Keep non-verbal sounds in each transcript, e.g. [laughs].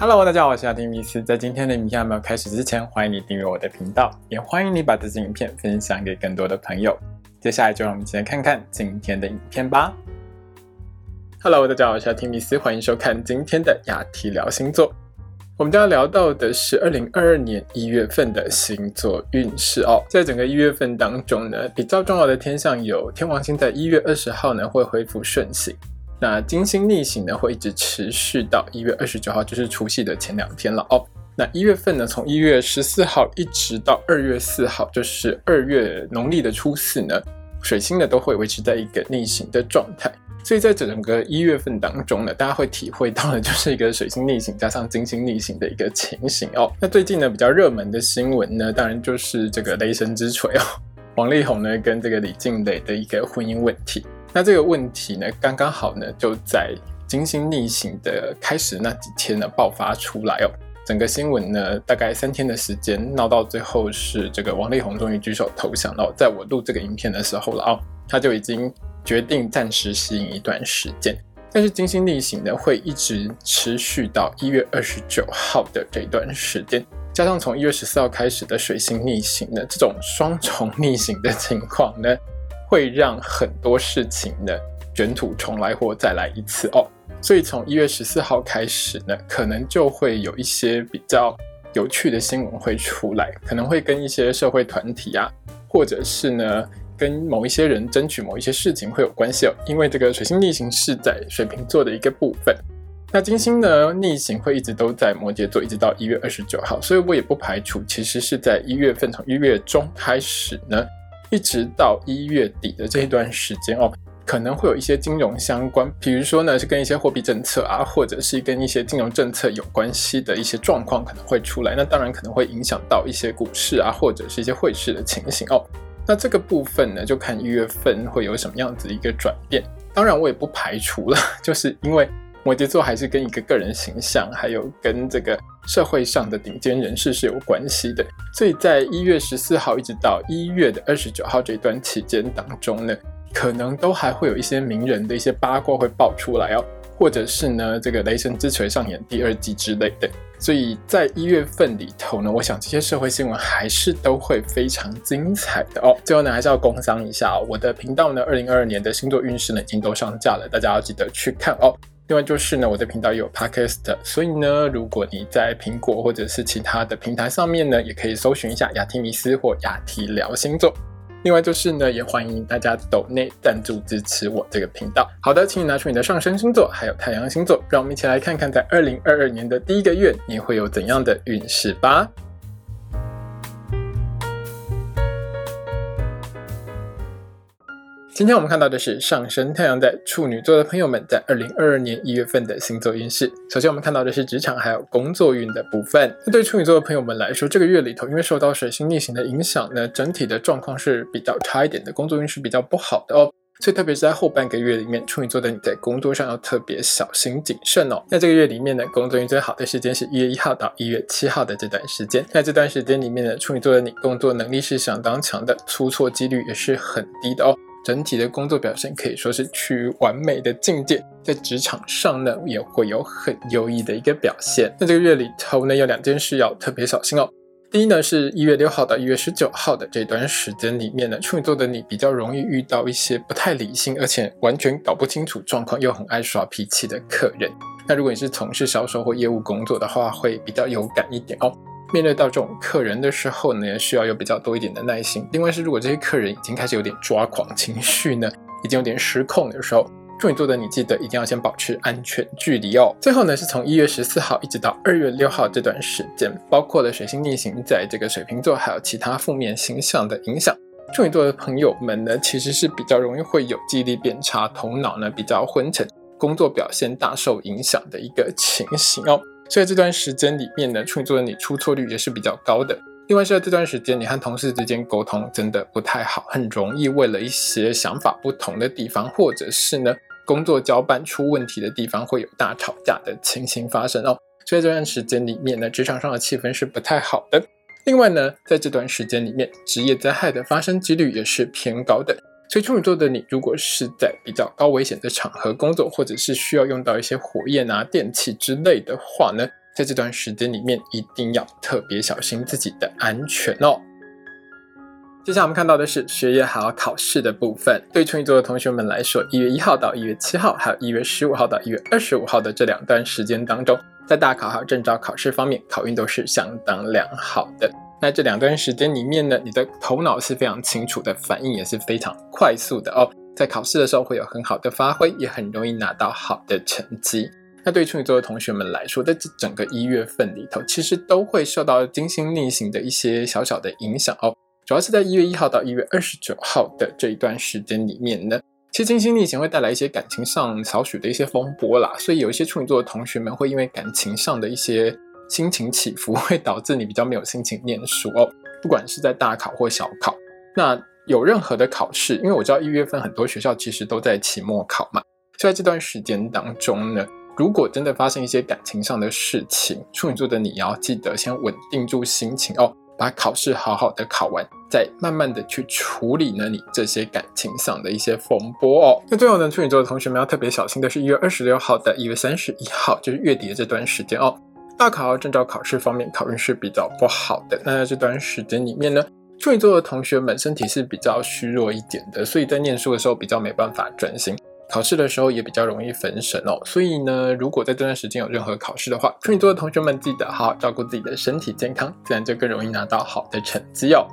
Hello，大家好，我是阿丁米斯。在今天的影片还没有开始之前，欢迎你订阅我的频道，也欢迎你把这支影片分享给更多的朋友。接下来就让我们一起来看看今天的影片吧。Hello，大家好，我是阿丁米斯，欢迎收看今天的雅提聊星座。我们将要聊到的是二零二二年一月份的星座运势哦。在整个一月份当中呢，比较重要的天象有天王星在一月二十号呢会恢复顺行。那金星逆行呢，会一直持续到一月二十九号，就是除夕的前两天了哦。那一月份呢，从一月十四号一直到二月四号，就是二月农历的初四呢，水星呢都会维持在一个逆行的状态。所以在整个一月份当中呢，大家会体会到的就是一个水星逆行加上金星逆行的一个情形哦。那最近呢，比较热门的新闻呢，当然就是这个雷神之锤哦，王力宏呢跟这个李静蕾的一个婚姻问题。那这个问题呢，刚刚好呢，就在金星逆行的开始那几天呢爆发出来哦。整个新闻呢，大概三天的时间闹到最后是这个王力宏终于举手投降了。在我录这个影片的时候了哦，他就已经决定暂时吸引一段时间。但是金星逆行呢，会一直持续到一月二十九号的这段时间，加上从一月十四号开始的水星逆行呢，这种双重逆行的情况呢。会让很多事情呢卷土重来或再来一次哦，所以从一月十四号开始呢，可能就会有一些比较有趣的新闻会出来，可能会跟一些社会团体啊，或者是呢跟某一些人争取某一些事情会有关系哦。因为这个水星逆行是在水瓶座的一个部分，那金星呢逆行会一直都在摩羯座，一直到一月二十九号，所以我也不排除其实是在一月份从一月中开始呢。一直到一月底的这一段时间哦，可能会有一些金融相关，比如说呢是跟一些货币政策啊，或者是跟一些金融政策有关系的一些状况可能会出来。那当然可能会影响到一些股市啊，或者是一些汇市的情形哦。那这个部分呢，就看一月份会有什么样子一个转变。当然我也不排除了，[laughs] 就是因为。摩羯座还是跟一个个人形象，还有跟这个社会上的顶尖人士是有关系的。所以在一月十四号一直到一月的二十九号这段期间当中呢，可能都还会有一些名人的一些八卦会爆出来哦，或者是呢这个雷神之锤上演第二季之类的。所以在一月份里头呢，我想这些社会新闻还是都会非常精彩的哦。最后呢，还是要工商一下，我的频道呢，二零二二年的星座运势呢已经都上架了，大家要记得去看哦。另外就是呢，我的频道也有 podcast，所以呢，如果你在苹果或者是其他的平台上面呢，也可以搜寻一下雅提米斯或雅提聊星座。另外就是呢，也欢迎大家抖内赞助支持我这个频道。好的，请你拿出你的上升星座还有太阳星座，让我们一起来看看在二零二二年的第一个月你会有怎样的运势吧。今天我们看到的是上升太阳在处女座的朋友们在二零二二年一月份的星座运势。首先，我们看到的是职场还有工作运的部分。那对处女座的朋友们来说，这个月里头，因为受到水星逆行的影响呢，整体的状况是比较差一点的，工作运是比较不好的哦。所以，特别是在后半个月里面，处女座的你在工作上要特别小心谨慎哦。那这个月里面呢，工作运最好的时间是一月一号到一月七号的这段时间。在这段时间里面呢，处女座的你工作能力是相当强的，出错几率也是很低的哦。整体的工作表现可以说是趋于完美的境界，在职场上呢也会有很优异的一个表现。那这个月里头呢有两件事要特别小心哦。第一呢是一月六号到一月十九号的这段时间里面呢，处女座的你比较容易遇到一些不太理性，而且完全搞不清楚状况又很爱耍脾气的客人。那如果你是从事销售或业务工作的话，会比较有感一点哦。面对到这种客人的时候呢，需要有比较多一点的耐心。另外是，如果这些客人已经开始有点抓狂情绪呢，已经有点失控的时候，处女座的你记得一定要先保持安全距离哦。最后呢，是从一月十四号一直到二月六号这段时间，包括了水星逆行在这个水瓶座，还有其他负面形象的影响，处女座的朋友们呢，其实是比较容易会有记忆力变差，头脑呢比较昏沉，工作表现大受影响的一个情形哦。所以这段时间里面呢，处女座的你出错率也是比较高的。另外是在这段时间，你和同事之间沟通真的不太好，很容易为了一些想法不同的地方，或者是呢工作交办出问题的地方，会有大吵架的情形发生哦。所以这段时间里面呢，职场上的气氛是不太好的。另外呢，在这段时间里面，职业灾害的发生几率也是偏高的。所以处女座的你，如果是在比较高危险的场合工作，或者是需要用到一些火焰啊、电器之类的话呢，在这段时间里面一定要特别小心自己的安全哦。接下来我们看到的是学业还有考试的部分。对处女座的同学们来说，一月一号到一月七号，还有一月十五号到一月二十五号的这两段时间当中，在大考还有证照考试方面，考运都是相当良好的。那这两段时间里面呢，你的头脑是非常清楚的，反应也是非常快速的哦。在考试的时候会有很好的发挥，也很容易拿到好的成绩。那对处女座的同学们来说，在这整个一月份里头，其实都会受到金星逆行的一些小小的影响哦。主要是在一月一号到一月二十九号的这一段时间里面呢，其实金星逆行会带来一些感情上少许的一些风波啦，所以有一些处女座的同学们会因为感情上的一些。心情起伏 [laughs] 会导致你比较没有心情念书哦，不管是在大考或小考，那有任何的考试，因为我知道一月份很多学校其实都在期末考嘛，在这段时间当中呢，如果真的发生一些感情上的事情，处女座的你要记得先稳定住心情哦，把考试好好的考完，再慢慢的去处理呢你这些感情上的一些风波哦。那最后呢，处女座的同学们要特别小心的是，一月二十六号的一月三十一号，就是月底的这段时间哦。大考和证照考试方面，考运是比较不好的。那在这段时间里面呢，处女座的同学们身体是比较虚弱一点的，所以在念书的时候比较没办法专心，考试的时候也比较容易分神哦。所以呢，如果在这段时间有任何考试的话，处女座的同学们记得好好照顾自己的身体健康，自然就更容易拿到好的成绩哦。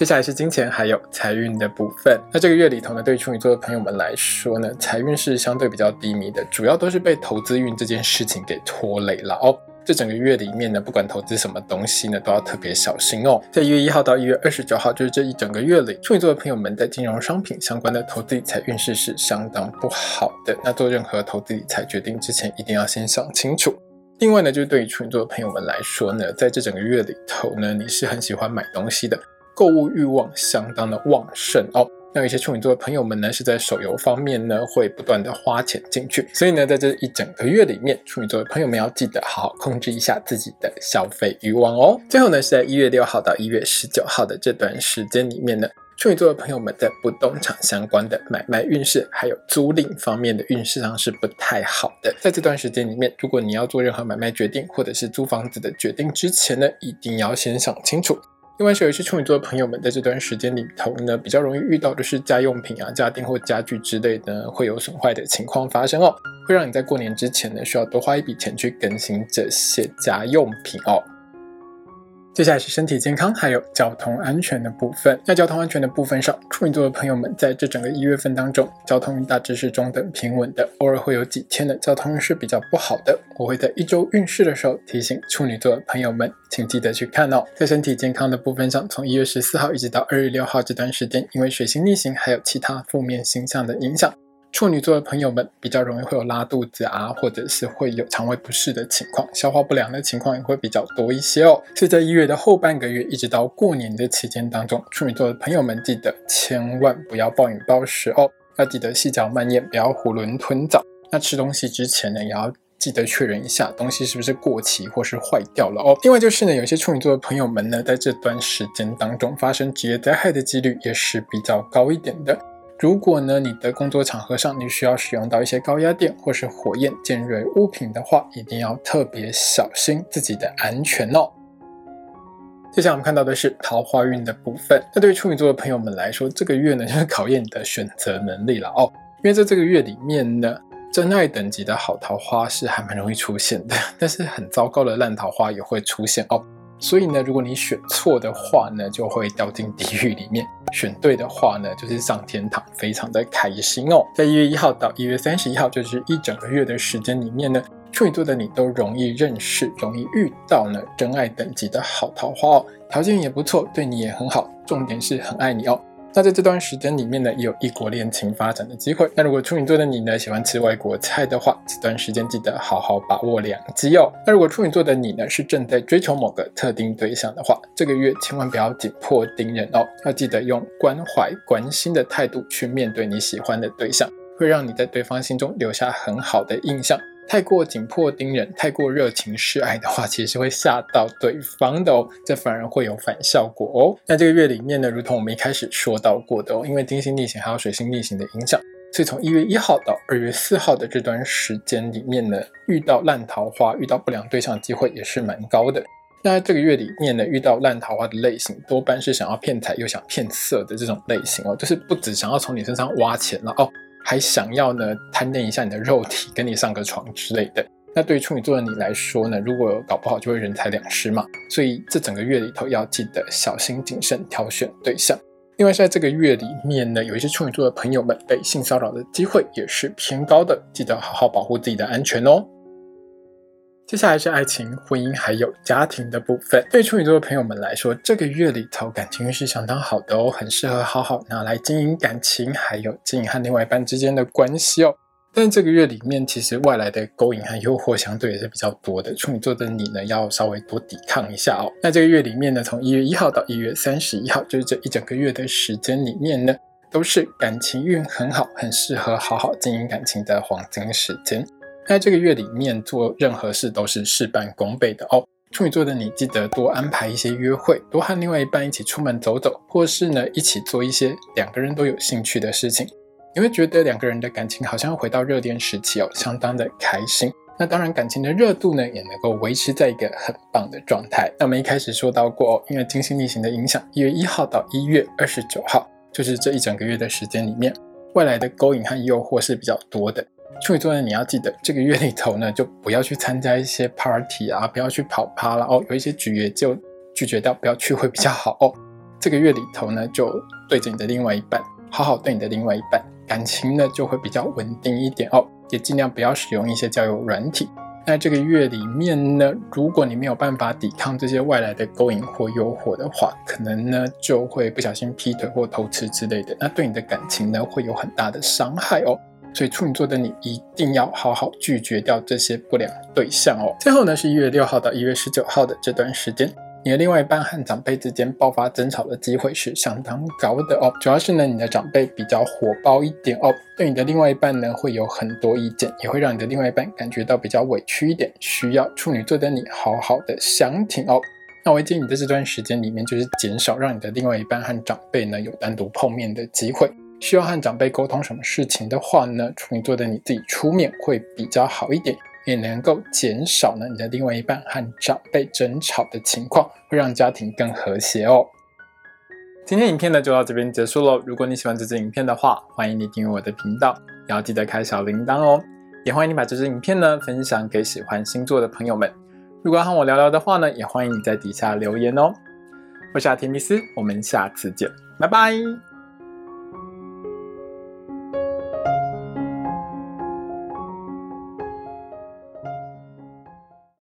接下来是金钱还有财运的部分。那这个月里头呢，对于处女座的朋友们来说呢，财运是相对比较低迷的，主要都是被投资运这件事情给拖累了哦。这整个月里面呢，不管投资什么东西呢，都要特别小心哦。在一月一号到一月二十九号，就是这一整个月里，处女座的朋友们在金融商品相关的投资理财运势是相当不好的。那做任何投资理财决定之前，一定要先想清楚。另外呢，就是对于处女座的朋友们来说呢，在这整个月里头呢，你是很喜欢买东西的。购物欲望相当的旺盛哦，那有一些处女座的朋友们呢，是在手游方面呢，会不断的花钱进去，所以呢，在这一整个月里面，处女座的朋友们要记得好好控制一下自己的消费欲望哦。最后呢，是在一月六号到一月十九号的这段时间里面呢，处女座的朋友们在不动产相关的买卖运势，还有租赁方面的运势上是不太好的。在这段时间里面，如果你要做任何买卖决定，或者是租房子的决定之前呢，一定要先想清楚。另外是有一些处女座的朋友们，在这段时间里头呢，比较容易遇到的是家用品啊、家电或家具之类的会有损坏的情况发生哦，会让你在过年之前呢，需要多花一笔钱去更新这些家用品哦。接下来是身体健康还有交通安全的部分。在交通安全的部分上，处女座的朋友们在这整个一月份当中，交通大致是中等平稳的，偶尔会有几天的交通运势比较不好的。我会在一周运势的时候提醒处女座的朋友们，请记得去看哦。在身体健康的部分上，从一月十四号一直到二月六号这段时间，因为水星逆行还有其他负面星象的影响。处女座的朋友们比较容易会有拉肚子啊，或者是会有肠胃不适的情况，消化不良的情况也会比较多一些哦。所以在一月的后半个月，一直到过年的期间当中，处女座的朋友们记得千万不要暴饮暴食哦，要记得细嚼慢咽，不要囫囵吞枣。那吃东西之前呢，也要记得确认一下东西是不是过期或是坏掉了哦。另外就是呢，有些处女座的朋友们呢，在这段时间当中发生职业灾害的几率也是比较高一点的。如果呢，你的工作场合上你需要使用到一些高压电或是火焰尖锐物品的话，一定要特别小心自己的安全哦。接下来我们看到的是桃花运的部分。那对于处女座的朋友们来说，这个月呢就是考验你的选择能力了哦。因为在这个月里面呢，真爱等级的好桃花是还蛮容易出现的，但是很糟糕的烂桃花也会出现哦。所以呢，如果你选错的话呢，就会掉进地狱里面；选对的话呢，就是上天堂，非常的开心哦。在一月一号到一月三十一号，就是一整个月的时间里面呢，处女座的你都容易认识、容易遇到呢真爱等级的好桃花哦，条件也不错，对你也很好，重点是很爱你哦。那在这段时间里面呢，也有异国恋情发展的机会。那如果处女座的你呢，喜欢吃外国菜的话，这段时间记得好好把握良机哦。那如果处女座的你呢，是正在追求某个特定对象的话，这个月千万不要紧迫盯人哦，要记得用关怀、关心的态度去面对你喜欢的对象，会让你在对方心中留下很好的印象。太过紧迫盯人，太过热情示爱的话，其实会吓到对方的哦，这反而会有反效果哦。那这个月里面呢，如同我们一开始说到过的哦，因为金星逆行还有水星逆行的影响，所以从一月一号到二月四号的这段时间里面呢，遇到烂桃花、遇到不良对象的机会也是蛮高的。那这个月里面呢，遇到烂桃花的类型，多半是想要骗财又想骗色的这种类型哦，就是不只想要从你身上挖钱了哦，还想要呢贪恋一下你的肉体，跟你上个床之类的。那对于处女座的你来说呢，如果搞不好就会人财两失嘛。所以这整个月里头要记得小心谨慎挑选对象。另外，在这个月里面呢，有一些处女座的朋友们被性骚扰的机会也是偏高的，记得好好保护自己的安全哦。接下来是爱情、婚姻还有家庭的部分。对处女座的朋友们来说，这个月里头感情运是相当好的哦，很适合好好拿来经营感情，还有经营和另外一半之间的关系哦。但这个月里面，其实外来的勾引和诱惑相对也是比较多的。处女座的你呢，要稍微多抵抗一下哦。那这个月里面呢，从一月一号到一月三十一号，就是这一整个月的时间里面呢，都是感情运很好、很适合好好经营感情的黄金时间。在这个月里面做任何事都是事半功倍的哦。处女座的你，记得多安排一些约会，多和另外一半一起出门走走，或是呢一起做一些两个人都有兴趣的事情。你会觉得两个人的感情好像回到热恋时期哦，相当的开心。那当然，感情的热度呢，也能够维持在一个很棒的状态。那我们一开始说到过哦，因为金星逆行的影响，一月一号到一月二十九号，就是这一整个月的时间里面，外来的勾引和诱惑是比较多的。处女座呢，你要记得这个月里头呢，就不要去参加一些 party 啊，不要去跑趴了哦。有一些局也就拒绝掉，不要去会比较好哦。这个月里头呢，就对着你的另外一半，好好对你的另外一半。感情呢就会比较稳定一点哦，也尽量不要使用一些交友软体。那这个月里面呢，如果你没有办法抵抗这些外来的勾引或诱惑的话，可能呢就会不小心劈腿或偷吃之类的，那对你的感情呢会有很大的伤害哦。所以处女座的你一定要好好拒绝掉这些不良对象哦。最后呢是一月六号到一月十九号的这段时间。你的另外一半和长辈之间爆发争吵的机会是相当高的哦，主要是呢，你的长辈比较火爆一点哦，对你的另外一半呢会有很多意见，也会让你的另外一半感觉到比较委屈一点，需要处女座的你好好的想挺哦。那我建议你在这段时间里面，就是减少让你的另外一半和长辈呢有单独碰面的机会，需要和长辈沟通什么事情的话呢，处女座的你自己出面会比较好一点。也能够减少呢你的另外一半和长辈争吵的情况，会让家庭更和谐哦。今天影片呢就到这边结束喽。如果你喜欢这支影片的话，欢迎你订阅我的频道，也要记得开小铃铛哦。也欢迎你把这支影片呢分享给喜欢星座的朋友们。如果要和我聊聊的话呢，也欢迎你在底下留言哦。我是阿提米斯，我们下次见，拜拜。